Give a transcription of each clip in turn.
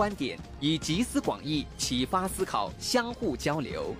观点，以集思广益，启发思考，相互交流。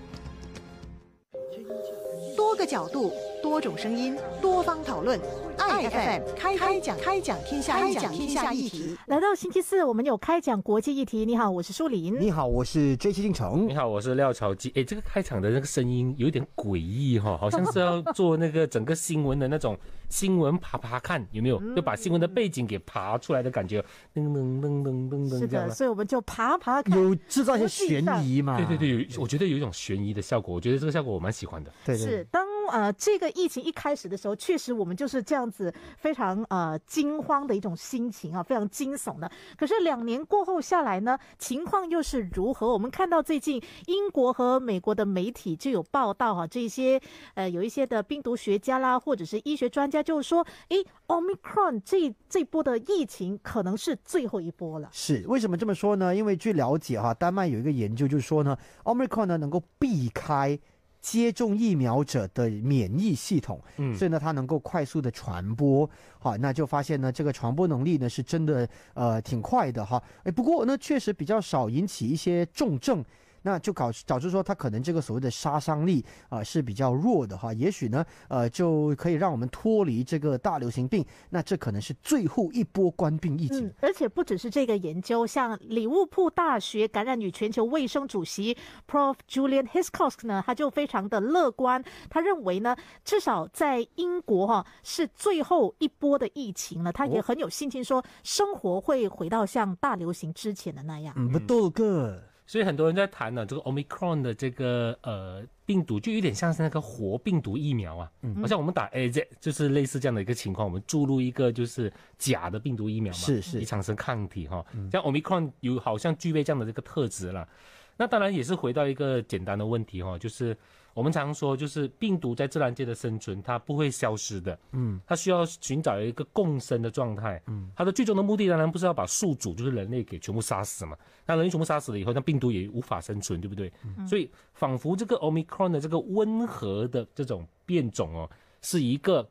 多个角度，多种声音，多方讨论。爱 FM 开开讲开讲天下开讲天下议题。来到星期四，我们有开讲国际议题。你好，我是舒林。你好，我是 J 七进城。你好，我是廖朝基。哎，这个开场的那个声音有点诡异哈，好像是要做那个整个新闻的那种新闻爬爬看，有没有？就把新闻的背景给爬出来的感觉，噔噔噔噔噔噔。是的，所以我们就爬爬看，有制造一些悬疑嘛？对对对，有，我觉得有一种悬疑的效果。我觉得这个效果我蛮喜欢的。对，是当呃这个疫情一开始的时候，确实我们就是这样子非常。呃，惊慌的一种心情啊，非常惊悚的。可是两年过后下来呢，情况又是如何？我们看到最近英国和美国的媒体就有报道哈，这些呃有一些的病毒学家啦，或者是医学专家，就是说，诶 o m i c r o n 这这波的疫情可能是最后一波了。是为什么这么说呢？因为据了解哈，丹麦有一个研究就是说呢 o m i c r o n 呢能够避开。接种疫苗者的免疫系统，嗯，所以呢，它能够快速的传播，好，那就发现呢，这个传播能力呢是真的，呃，挺快的哈，哎，不过呢，确实比较少引起一些重症。那就搞导致说，它可能这个所谓的杀伤力啊是比较弱的哈，也许呢，呃，就可以让我们脱离这个大流行病。那这可能是最后一波关病疫情。而且不只是这个研究，像礼物浦大学感染与全球卫生主席 Prof Julian Hiscox 呢，他就非常的乐观，他认为呢，至少在英国哈是最后一波的疫情了，他也很有信心说，生活会回到像大流行之前的那样。不多个。所以很多人在谈呢，这个 Omicron 的这个呃病毒就有点像是那个活病毒疫苗啊，好像我们打 AZ 就是类似这样的一个情况，我们注入一个就是假的病毒疫苗嘛，是是，以产生抗体哈，像 Omicron 有好像具备这样的这个特质了。那当然也是回到一个简单的问题哈，就是我们常说，就是病毒在自然界的生存，它不会消失的，嗯，它需要寻找一个共生的状态，嗯，它的最终的目的当然不是要把宿主就是人类给全部杀死嘛，那人类全部杀死了以后，那病毒也无法生存，对不对？所以仿佛这个 omicron 的这个温和的这种变种哦，是一个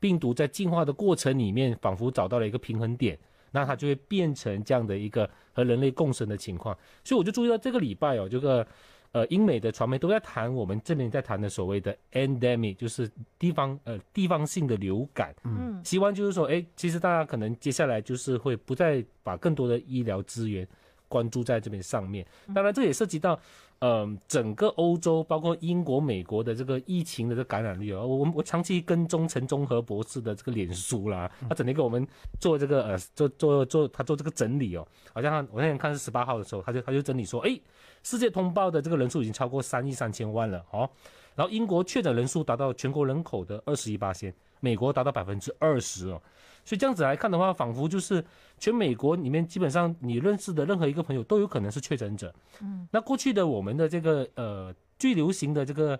病毒在进化的过程里面，仿佛找到了一个平衡点。那它就会变成这样的一个和人类共生的情况，所以我就注意到这个礼拜哦，这个呃英美的传媒都在谈我们这边在谈的所谓的 endemic，就是地方呃地方性的流感，嗯，希望就是说，哎，其实大家可能接下来就是会不再把更多的医疗资源。关注在这边上面，当然这也涉及到，嗯，整个欧洲，包括英国、美国的这个疫情的这感染率哦。我我长期跟踪陈忠和博士的这个脸书啦，他整天给我们做这个呃做做做他做这个整理哦。好像我那天看是十八号的时候，他就他就整理说，哎，世界通报的这个人数已经超过三亿三千万了哦。然后英国确诊人数达到全国人口的二十一八千，美国达到百分之二十哦。所以这样子来看的话，仿佛就是全美国里面基本上你认识的任何一个朋友都有可能是确诊者。嗯，那过去的我们的这个呃最流行的这个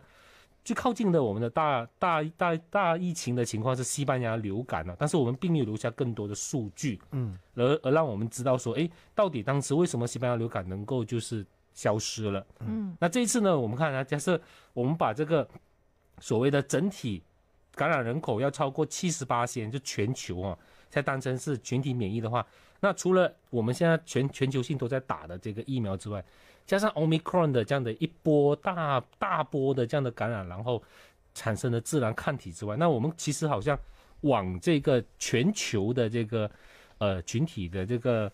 最靠近的我们的大大大大疫情的情况是西班牙流感了，但是我们并没有留下更多的数据。嗯，而而让我们知道说，哎，到底当时为什么西班牙流感能够就是消失了？嗯，那这一次呢，我们看啊，假设我们把这个所谓的整体。感染人口要超过七十八千，就全球啊，才当成是群体免疫的话，那除了我们现在全全球性都在打的这个疫苗之外，加上 Omicron 的这样的一波大大波的这样的感染，然后产生的自然抗体之外，那我们其实好像往这个全球的这个呃群体的这个。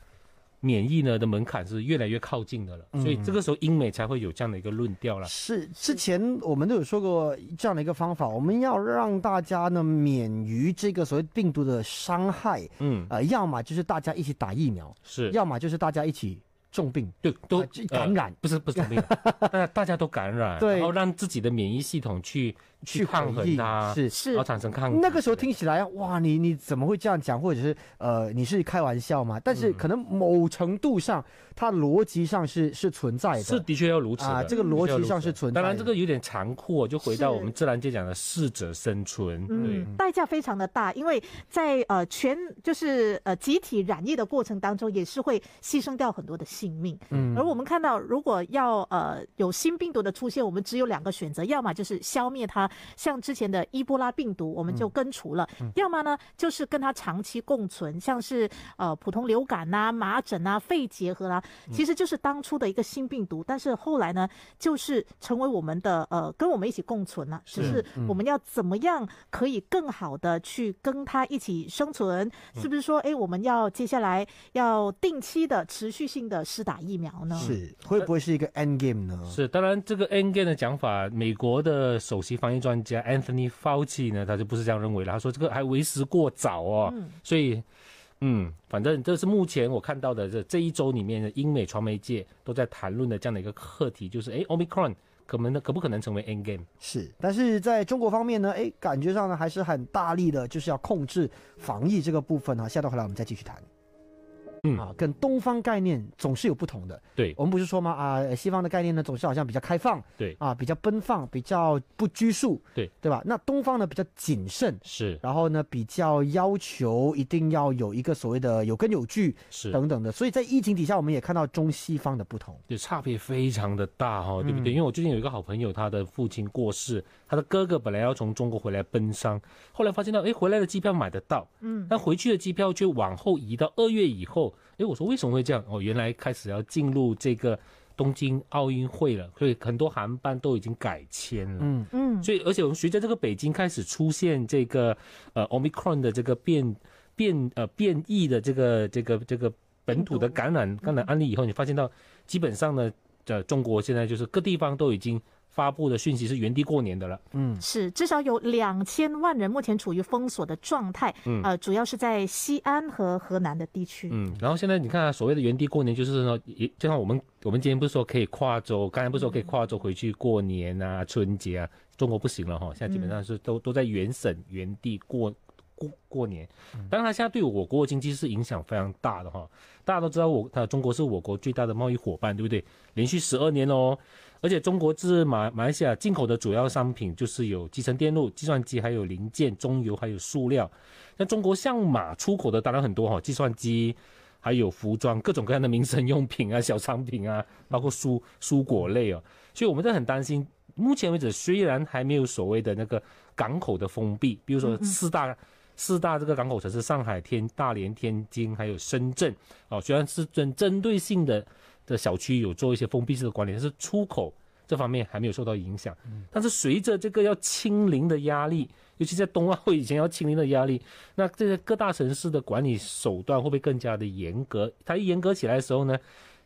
免疫呢的门槛是越来越靠近的了，所以这个时候英美才会有这样的一个论调了。是之前我们都有说过这样的一个方法，我们要让大家呢免于这个所谓病毒的伤害，嗯，呃，要么就是大家一起打疫苗，是，要么就是大家一起。重病对都感染不是不是重病，大家大家都感染，然后让自己的免疫系统去去抗衡它，是是，然后产生抗议。那个时候听起来哇，你你怎么会这样讲？或者是呃，你是开玩笑吗？但是可能某程度上，它逻辑上是是存在的，是的确要如此啊。这个逻辑上是存在。当然这个有点残酷，就回到我们自然界讲的适者生存，嗯，代价非常的大，因为在呃全就是呃集体染疫的过程当中，也是会牺牲掉很多的性命，嗯。而我们看到，如果要呃有新病毒的出现，我们只有两个选择，要么就是消灭它，呢，像之前的伊波拉病毒，我们就根除了；要么呢，就是跟它长期共存，像是呃普通流感呐、麻疹啊、肺结核啦，其实就是当初的一个新病毒，但是后来呢，就是成为我们的呃跟我们一起共存了，只是我们要怎么样可以更好的去跟它一起生存？是不是说，哎，我们要接下来要定期的、持续性的施打疫苗呢？是会不会是一个 end game 呢？是，当然这个 end game 的讲法，美国的首席防疫专家 Anthony Fauci 呢，他就不是这样认为了。他说这个还为时过早哦，所以，嗯，反正这是目前我看到的这这一周里面的英美传媒界都在谈论的这样的一个课题，就是哎，Omicron 可能可不可能成为 end game？是，但是在中国方面呢，哎，感觉上呢还是很大力的，就是要控制防疫这个部分啊。下段回来我们再继续谈。嗯啊，跟东方概念总是有不同的。对我们不是说吗？啊，西方的概念呢，总是好像比较开放，对啊，比较奔放，比较不拘束，对对吧？那东方呢比较谨慎，是然后呢比较要求一定要有一个所谓的有根有据是，等等的。所以在疫情底下，我们也看到中西方的不同。对，差别非常的大哈、对不嗯对？因为我最近有一个好朋友，他的父亲过世，他的哥哥本来要从中国回来奔丧，后来发现到，哎，回来的机票买得到，嗯，但回去的机票却往后移到二月以后。哎，我说为什么会这样？哦，原来开始要进入这个东京奥运会了，所以很多航班都已经改签了。嗯嗯，所以，而且我们随着这个北京开始出现这个呃 omicron 的这个变变呃变异的这个这个这个本土的感染感染案例以后，你发现到基本上呢，呃，中国现在就是各地方都已经发布的讯息是原地过年的了。嗯是至少有两千万人目前处于封锁的状态，嗯呃，主要是在西安和河南的地区。嗯，然后现在你看、啊，所谓的原地过年，就是说，也就像我们我们今天不是说可以跨州，刚才不是说可以跨州回去过年啊、春节啊，中国不行了哈，现在基本上是都、都在原省原地过过过年。当然，它现在对我国的经济是影响非常大的哈。大家都知道我，它中国是我国最大的贸易伙伴，对不对？连续十二年哦。而且中国自马马来西亚进口的主要商品就是有集成电路、计算机，还有零件、中油，还有塑料。那中国向马出口的当然很多哈，计算机，还有服装，各种各样的民生用品啊、小商品啊，包括蔬蔬果类哦。所以我们在很担心，目前为止虽然还没有所谓的那个港口的封闭，比如说四大。四大这个港口城市上海、天、大连、天津，还有深圳，哦，虽然是针针对性的的小区有做一些封闭式的管理，但是出口这方面还没有受到影响。但是随着这个要清零的压力，尤其在冬奥会以前要清零的压力，那这些各大城市的管理手段会不会更加的严格？它一严格起来的时候呢，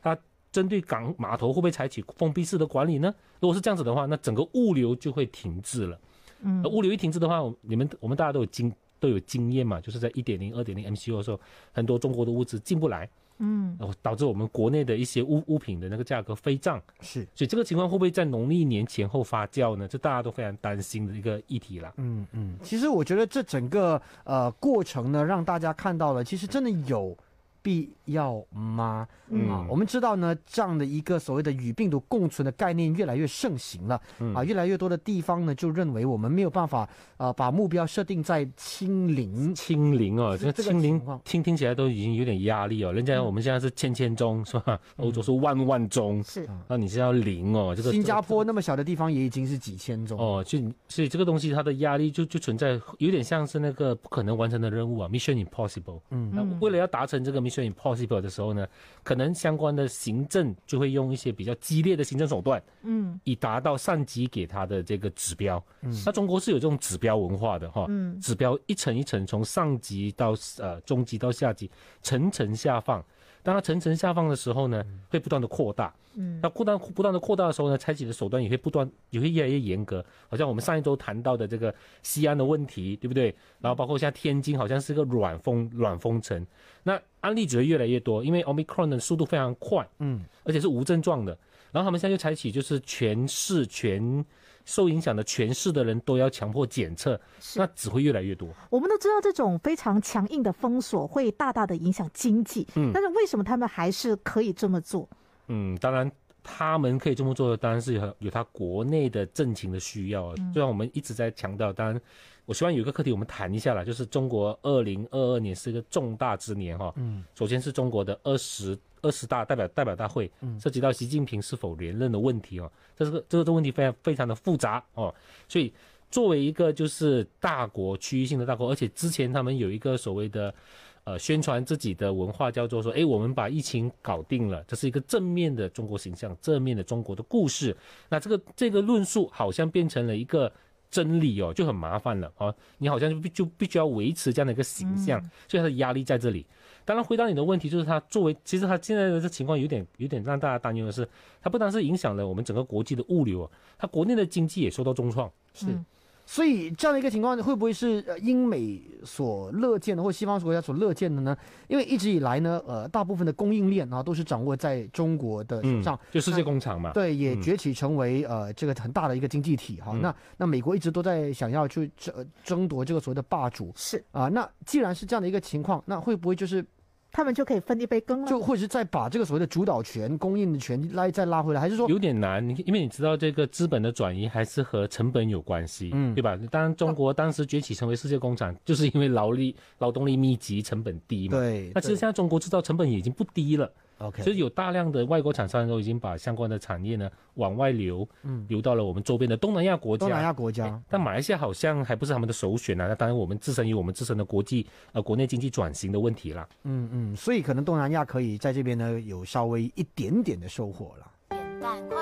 它针对港码头会不会采取封闭式的管理呢？如果是这样子的话，那整个物流就会停滞了。嗯物流一停滞的话，你们我们大家都有经都有经验嘛，就是在一点零、二点零 MCU 的时候，很多中国的物资进不来，嗯，然后导致我们国内的一些物物品的那个价格飞涨。是，所以这个情况会不会在农历年前后发酵呢？这大家都非常担心的一个议题啦。嗯嗯，其实我觉得这整个呃过程呢，让大家看到了，其实真的有必要吗？嗯啊，我们知道呢，这样的一个所谓的与病毒共存的概念越来越盛行了。嗯啊，越来越多的地方呢，就认为我们没有办法啊，把目标设定在清零。清零哦，这个清零听听起来都已经有点压力哦。人家我们现在是千千宗是吧？欧洲是万万宗，是那你是要零哦。这个新加坡那么小的地方也已经是几千宗。哦，就所以这个东西它的压力就就存在，有点像是那个不可能完成的任务啊，Mission Impossible。嗯那为了要达成这个 Mission Impossible 的时候呢，可能相关的行政就会用一些比较激烈的行政手段，嗯以达到上级给他的这个指标。嗯，那中国是有这种指标文化的哈，嗯指标一层一层从上级到呃中级到下级层层下放。当它层层下放的时候呢，会不断的扩大。嗯那不断不断的扩大的时候呢，采取的手段也会不断也会越来越严格。好像我们上一周谈到的这个西安的问题，对不对？然后包括像天津好像是个软封软封城，那案例只会越来越多，因为 Omicron 的速度非常快，嗯，而且是无症状的。然后他们现在就采取就是全市全受影响的全市的人都要强迫检测，那只会越来越多。我们都知道这种非常强硬的封锁会大大的影响经济，嗯但是为什么他们还是可以这么做？嗯，当然他们可以这么做，当然是有有他国内的政情的需要啊。就像我们一直在强调，当然我希望有一个课题我们谈一下啦，就是中国二零二二年是一个重大之年哈。嗯，首先是中国的二十二十大代表代表大会，涉及到习近平是否连任的问题哦。这是个这个这问题非常非常的复杂哦，所以。作为一个就是大国区域性的大国，而且之前他们有一个所谓的呃宣传自己的文化，叫做说，哎，我们把疫情搞定了，这是一个正面的中国形象，正面的中国的故事。那这个这个论述好像变成了一个真理哦，就很麻烦了啊！你好像就必就必须要维持这样的一个形象，所以他的压力在这里。当然，回答你的问题，就是它作为，其实它现在的这情况有点有点让大家担忧的是，它不单是影响了我们整个国际的物流啊，他国内的经济也受到重创。是，所以这样的一个情况会不会是呃英美所乐见的，或西方国家所乐见的呢？因为一直以来呢，呃，大部分的供应链啊都是掌握在中国的手上，就世界工厂嘛。对，也崛起成为呃这个很大的一个经济体哈。那那美国一直都在想要去争争夺这个所谓的霸主。是啊，那既然是这样的一个情况，那会不会就是？他们就可以分一杯羹了，就或者是再把这个所谓的主导权、供应的权拉再拉回来，还是说有点难？你因为你知道这个资本的转移还是和成本有关系，嗯，对吧？当然，中国当时崛起成为世界工厂，就是因为劳力、劳动力密集、成本低嘛。对。那其实现在中国制造成本已经不低了。OK，其实有大量的外国厂商都已经把相关的产业呢往外流，嗯，流到了我们周边的东南亚国家。东南亚国家，但马来西亚好像还不是他们的首选啊。那当然，我们自身有我们自身的国际呃国内经济转型的问题啦。嗯嗯，所以可能东南亚可以在这边呢有稍微一点点的收获了。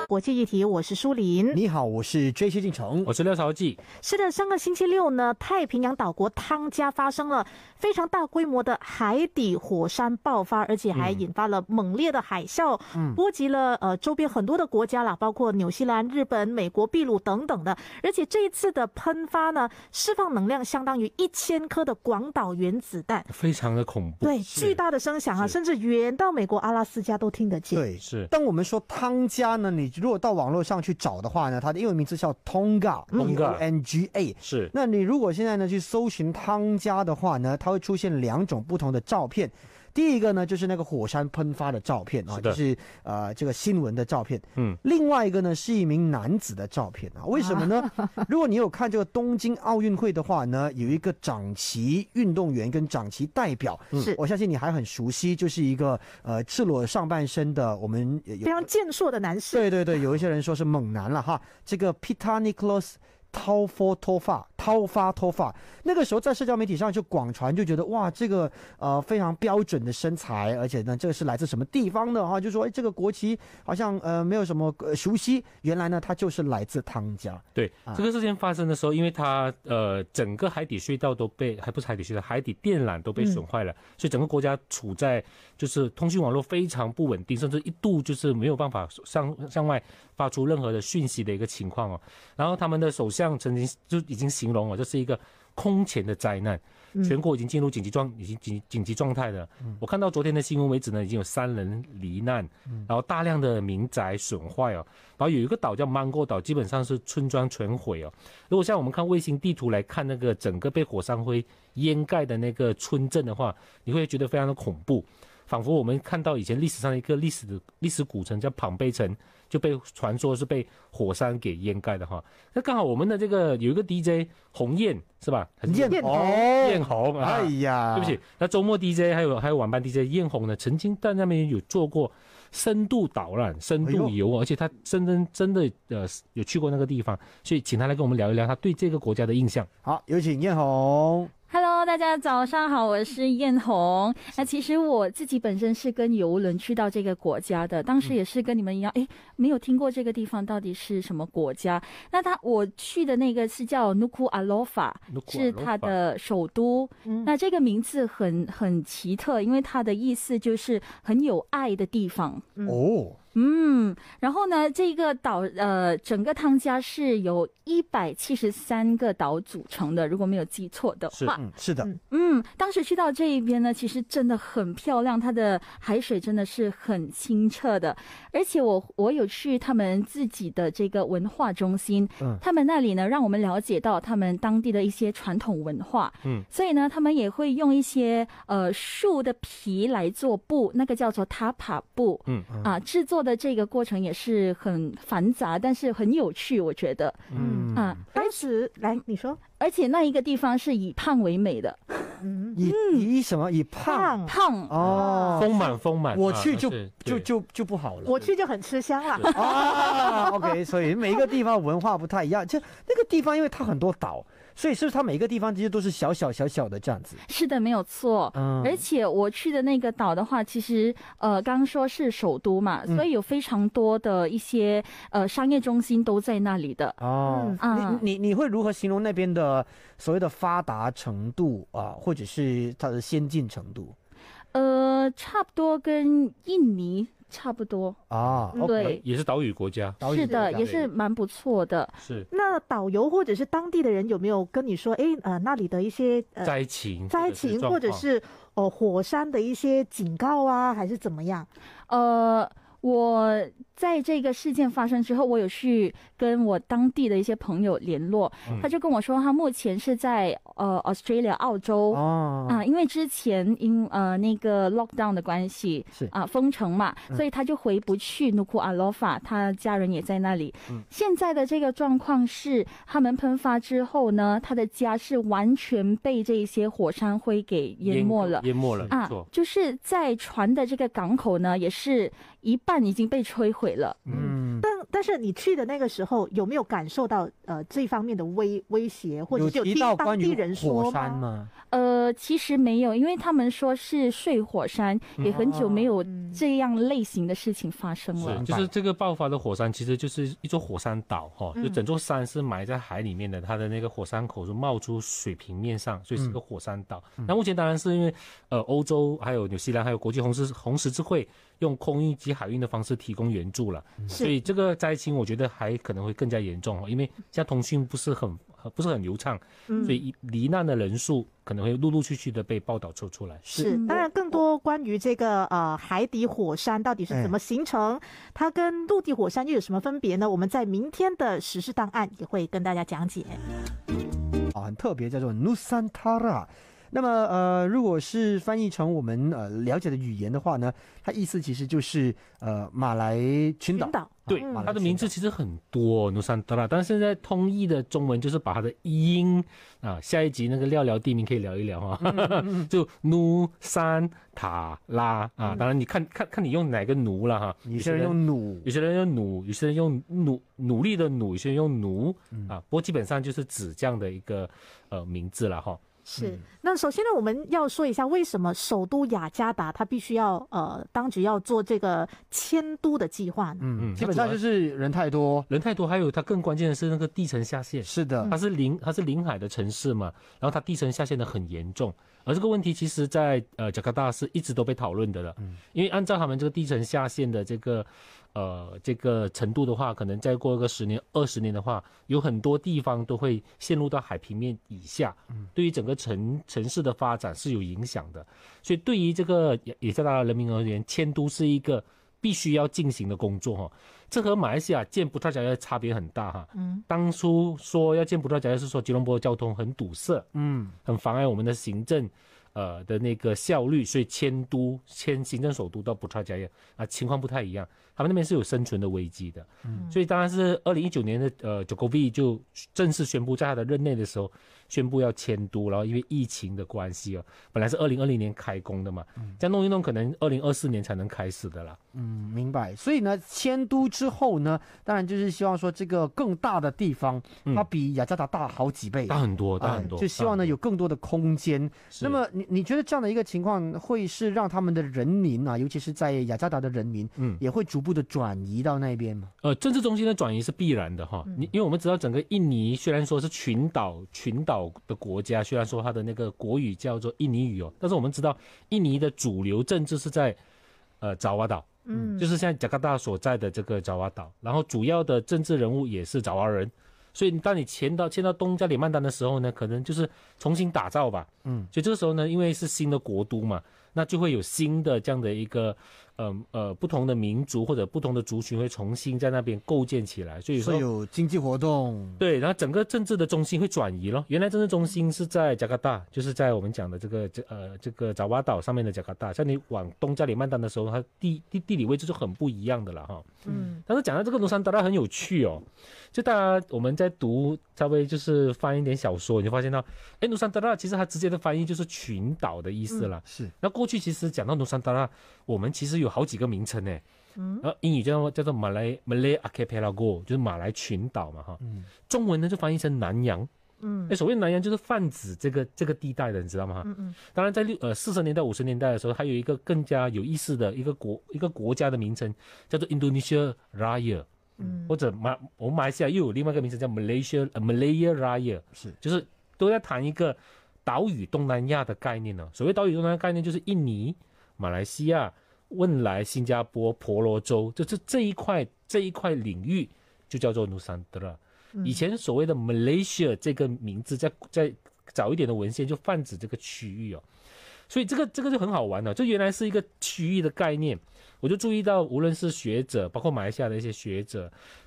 国际议题，我是舒林。你好，我是 J C 进城，我是廖朝记。是的，上个星期六呢，太平洋岛国汤加发生了非常大规模的海底火山爆发，而且还引发了猛烈的海啸，波及了呃周边很多的国家啦，包括纽西兰、日本、美国、秘鲁等等的。而且这一次的喷发呢，释放能量相当于一千颗的广岛原子弹，非常的恐怖。对，巨大的声响啊，甚至远到美国阿拉斯加都听得见。对，是。当我们说汤加呢，你。如果到网络上去找的话呢，它的英文名字叫 Tonga，T-O-N-G-A。是。那你如果现在呢去搜寻汤家的话呢，它会出现两种不同的照片。第一个呢，就是那个火山喷发的照片啊，就是呃这个新闻的照片。嗯。另外一个呢，是一名男子的照片啊。为什么呢？如果你有看这个东京奥运会的话呢，有一个掌旗运动员跟掌旗代表，是我相信你还很熟悉，就是一个呃赤裸上半身的我们非常健硕的男士。对对对，有一些人说是猛男了哈。这个脱发，掏发脱发，那个时候在社交媒体上就广传，就觉得哇，这个呃非常标准的身材，而且呢，这个是来自什么地方的哈？就说哎，这个国旗好像呃没有什么呃熟悉，原来呢，它就是来自汤加。对，这个事情发生的时候，因为它呃整个海底隧道都被，还不是海底隧道，海底电缆都被损坏了，所以整个国家处在就是通讯网络非常不稳定，甚至一度就是没有办法向向外发出任何的讯息的一个情况哦。然后他们的首相。曾经就已经形容了，这是一个空前的灾难，全国已经进入紧急状，已经紧紧急状态了。我看到昨天的新闻为止呢，已经有三人罹难，然后大量的民宅损坏哦，然后有一个岛叫芒果岛，基本上是村庄全毁哦。如果像我们看卫星地图来看那个整个被火山灰掩盖的那个村镇的话，你会觉得非常的恐怖，仿佛我们看到以前历史上的一个历史的历史古城叫庞贝城。就被传说是被火山给掩盖的哈，那刚好我们的这个有一个 DJ 鸿雁是吧？艳红，艳红，哎呀，对不起，那周末 DJ 还有还有晚班 DJ 雁红呢，曾经在那边有做过深度导览、深度游，而且他真真真的呃有去过那个地方，所以请他来跟我们聊一聊他对这个国家的印象。好，有请艳红。Hello，大家早上好，我是艳红。那其实我自己本身是跟游轮去到这个国家的，当时也是跟你们一样，哎，没有听过这个地方到底是什么国家。那他我去的那个是叫 Nuku a l o f a 是它的首都。那这个名字很很奇特，因为它的意思就是很有爱的地方。哦。嗯，然后呢，这个岛呃，整个汤加是由一百七十三个岛组成的，如果没有记错的话，是的，嗯，当时去到这一边呢，其实真的很漂亮，它的海水真的是很清澈的，而且我我有去他们自己的这个文化中心，嗯，他们那里呢，让我们了解到他们当地的一些传统文化，嗯，所以呢，他们也会用一些呃树的皮来做布，那个叫做塔帕布，嗯。啊，制作。作的这个过程也是很繁杂，但是很有趣，我觉得。嗯。啊，当时来你说，而且那一个地方是以胖为美的，嗯，以以什么？以胖？胖。哦，丰满丰满。啊我去就就就就不好了。我去就很吃香了。啊，OK，所以每一个地方文化不太一样。就那个地方，因为它很多岛，所以是不是它每一个地方其实都是小小小小的这样子？是的，没有错。嗯而且我去的那个岛的话，其实呃，刚刚说是首都嘛，嗯所以有非常多的一些呃商业中心都在那里的。哦，啊你你你会如何形容那边的所谓的发达程度啊，或者是它的先进程度呃，差不多跟印尼差不多。啊对也是岛屿国家，岛屿是的，也是蛮不错的。是那导游或者是当地的人有没有跟你说，哎，呃，那里的一些呃灾情、灾情，或者是呃火山的一些警告啊，还是怎么样？呃，我在这个事件发生之后，我有去跟我当地的一些朋友联络，嗯他就跟我说，他目前是在呃 Australia 澳洲。哦啊，因为之前因呃那个 lockdown 的关系是啊封城嘛，所以他就回不去努库阿罗法，他家人也在那里。嗯现在的这个状况是，他们喷发之后呢，他的家是完全被这些火山灰给淹没了。淹没了，啊，，就是在船的这个港口呢，也是一半已经被摧毁了。嗯，但但是你去的那个时候，有没有感受到呃这方面的威威胁，或者是有听当到当地人说山吗？吗？呃，其实没有，因为他们说是睡火山，也很久没有嗯这样类型的事情发生了。是，就是这个爆发的火山，其实就是一座火山岛哈，就整座山是埋在海里面的，它的那个火山口是冒出水平面上，所以是个火山岛。那目前当然是因为呃欧洲还有纽西兰还有国际红十红十字会用空运及海运的方式提供援助了，所以这个灾情我觉得还可能会更加严重哦，因为现在通讯不是很不是很流畅，嗯所以罹难的人数可能会陆陆续续的被报道出出来。是，当然更多关于这个呃海底火山到底是怎么形成，它跟陆地火山又有什么分别呢？我们在明天的时事档案也会跟大家讲解。啊，很特别，叫做 Nusantara。那么呃，如果是翻译成我们呃了解的语言的话呢，它意思其实就是呃马来群岛。群岛对，嗯它的名字其实很多，努山德拉，但是现在通译的中文就是把它的音啊，下一集那个聊聊地名可以聊一聊哈，就努山塔拉啊，当然你看看看你用哪个努了哈，有些人用努，有些人用努，有些人用努努力的努，有些人用奴啊，不过基本上就是指这样的一个呃名字了哈。是，那首先呢，我们要说一下为什么首都雅加达它必须要呃当局要做这个迁都的计划呢？嗯，嗯基本上就是人太多。人太多，还有它更关键的是那个地层下陷。是的，它是临它是临海的城市嘛，然后它地层下陷的很严重，而这个问题其实在呃加拿大是一直都被讨论的了，嗯。因为按照他们这个地层下陷的这个呃这个程度的话，可能再过个十年二十年的话，有很多地方都会陷入到海平面以下，嗯。对于整个城城市的发展是有影响的，所以对于这个也也加拿大人民而言，迁都是一个必须要进行的工作哈。这和马来西亚建葡萄牙的差别很大哈。嗯，当初说要建葡萄牙是说吉隆坡的交通很堵塞，嗯，很妨碍我们的行政，呃的那个效率，所以迁都迁行政首都到葡萄牙啊情况不太一样，他们那边是有生存的危机的，嗯，所以当然是二零一九年的呃 j o k o v i 就正式宣布在他的任内的时候宣布要迁都，然后因为疫情的关系哦，本来是二零二零年开工的嘛，这样弄一弄可能二零二四年才能开始的啦，嗯，明白。所以呢，迁都之后呢，当然就是希望说这个更大的地方，嗯。它比雅加达大好几倍，大很多，大啊很多，就希望呢有更多的空间。是。那么你你觉得这样的一个情况会是让他们的人民啊，尤其是在雅加达的人民，嗯。也会逐步的转移到那边吗？呃，政治中心的转移是必然的哈，你、因为我们知道整个印尼虽然说是群岛群岛的国家，虽然说它的那个国语叫做印尼语哦，但是我们知道印尼的主流政治是在呃爪哇岛，嗯就是现在加拿大所在的这个爪哇岛，然后主要的政治人物也是爪哇人，所以当你迁到迁到东加里曼丹的时候呢，可能就是重新打造吧，嗯，所以这个时候呢，因为是新的国都嘛，那就会有新的这样的一个。呃呃，不同的民族或者不同的族群会重新在那边构建起来，所以说有经济活动，对，然后整个政治的中心会转移咯。原来政治中心是在加拿大，就是在我们讲的这个这呃这个爪哇岛上面的加拿大。像你往东加里曼丹的时候，它地地地理位置就很不一样的了哈。嗯，但是讲到这个努山达拉很有趣哦，就大家我们在读稍微就是翻一点小说，你就发现到，哎，努山达拉其实它直接的翻译就是群岛的意思了。是，那过去其实讲到努山达拉，我们其实有。好几个名称呢，嗯，然后英语叫做叫做马来马来 archipelago，就是马来群岛嘛，哈，嗯，中文呢就翻译成南洋，嗯，哎，所谓南洋就是泛指这个这个地带的，你知道吗？嗯嗯，当然在六呃四十年代五十年代的时候，还有一个更加有意思的一个国一个国家的名称叫做 Indonesia Raya，嗯，或者马我们马来西亚又有另外一个名称叫 Malaysia Malaya Raya，是，就是都在谈一个岛屿东南亚的概念呢。所谓岛屿东南亚概念，就是印尼、马来西亚。汶莱、新加坡、婆罗洲，就是这一块这一块领域就叫做努桑德拉。以前所谓的 Malaysia 这个名字，在在早一点的文献就泛指这个区域哦。所以这个这个就很好玩了，这原来是一个区域的概念。我就注意到，无论是学者，包括马来西亚的一些学者，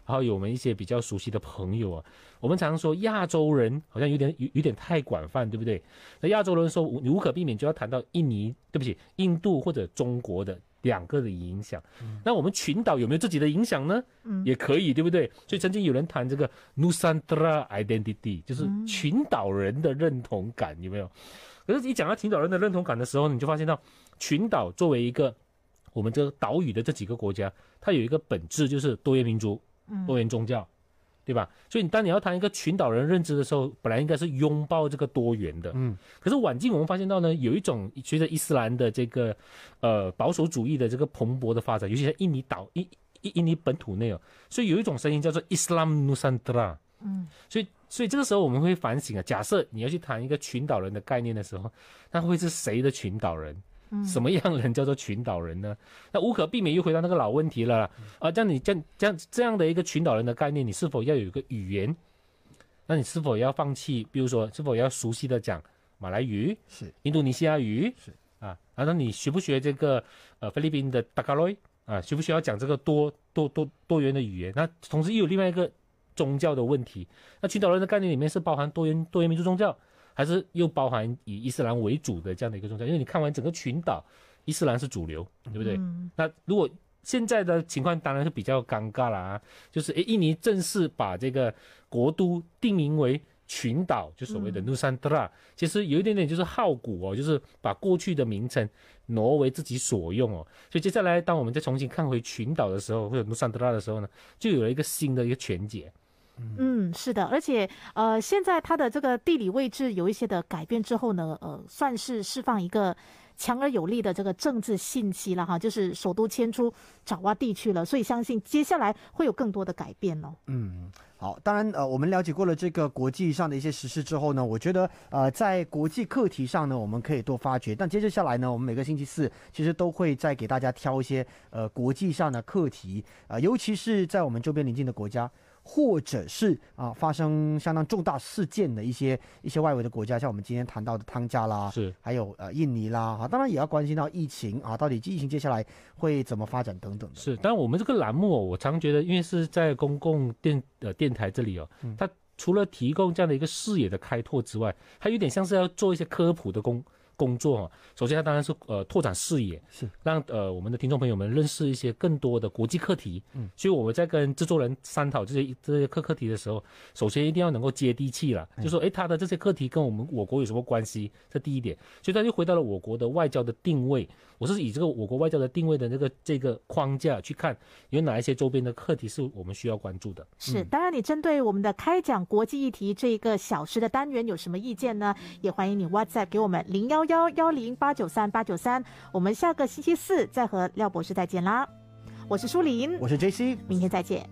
然后有我们一些比较熟悉的朋友啊，我们常说亚洲人好像有点有有点太广泛，对不对？那亚洲人说你无可避免就要谈到印尼，对不起，印度或者中国的。两个的影响，那我们群岛有没有自己的影响呢？嗯，也可以，对不对？所以曾经有人谈这个 Nusantara identity，就是群岛人的认同感，有没有？可是，一讲到群岛人的认同感的时候，你就发现到群岛作为一个我们这个岛屿的这几个国家，它有一个本质就是多元民族、多元宗教。对吧？所以你当你要谈一个群岛人认知的时候，本来应该是拥抱这个多元的。嗯。可是晚近我们发现到呢，有一种随着伊斯兰的这个呃保守主义的这个蓬勃的发展，尤其在印尼岛印印印尼本土内哦，所以有一种声音叫做 Islam Nusantara。嗯。所以所以这个时候我们会反省啊，假设你要去谈一个群岛人的概念的时候，那会是谁的群岛人？什么样人叫做群岛人呢？那无可避免又回到那个老问题了啊！这样你这样这样这样的一个群岛人的概念，你是否要有一个语言？那你是否要放弃？比如说，是否要熟悉的讲马来语？是印度尼西亚语？是啊，然后你学不学这个呃菲律宾的达嘎罗啊？需不需要讲这个多多多多元的语言？那同时又有另外一个宗教的问题。那群岛人的概念里面是包含多元多元民族宗教。还是又包含以伊斯兰为主的这样的一个宗教，因为你看完整个群岛，伊斯兰是主流，对不对？那如果现在的情况当然是比较尴尬了啊，就是诶，印尼正式把这个国都定名为群岛，就所谓的 Nusantara，其实有一点点就是好古哦，就是把过去的名称挪为自己所用哦。所以接下来当我们再重新看回群岛的时候，或者 Nusantara 的时候呢，就有了一个新的一个全解。嗯，是的，而且呃，现在它的这个地理位置有一些的改变之后呢，呃，算是释放一个强而有力的这个政治信息了哈，就是首都迁出爪哇地区了，所以相信接下来会有更多的改变哦。嗯，好，当然呃，我们了解过了这个国际上的一些实施之后呢，我觉得呃，在国际课题上呢，我们可以多发掘。但接着下来呢，我们每个星期四其实都会再给大家挑一些呃国际上的课题啊，尤其是在我们周边邻近的国家。或者是啊，发生相当重大事件的一些一些外围的国家，像我们今天谈到的汤加啦，是还有呃印尼啦，哈，当然也要关心到疫情啊，到底疫情接下来会怎么发展等等的。是，但我们这个栏目，我常觉得，因为是在公共电呃电台这里哦，它除了提供这样的一个视野的开拓之外，它有点像是要做一些科普的工。工作首先它当然是呃拓展视野，是让呃我们的听众朋友们认识一些更多的国际课题。嗯，所以我们在跟制作人商讨这些这些课课题的时候，首先一定要能够接地气了，就说哎他的这些课题跟我们我国有什么关系？这第一点，所以他就回到了我国的外交的定位。我是以这个我国外交的定位的那个这个框架去看，有哪一些周边的课题是我们需要关注的。是，当然你针对我们的开讲国际议题这一个小时的单元有什么意见呢？也欢迎你 WhatsApp 给我们零幺。幺幺零八九三八九三，我们下个星期四再和廖博士再见啦！我是舒林，我是 J C，明天再见。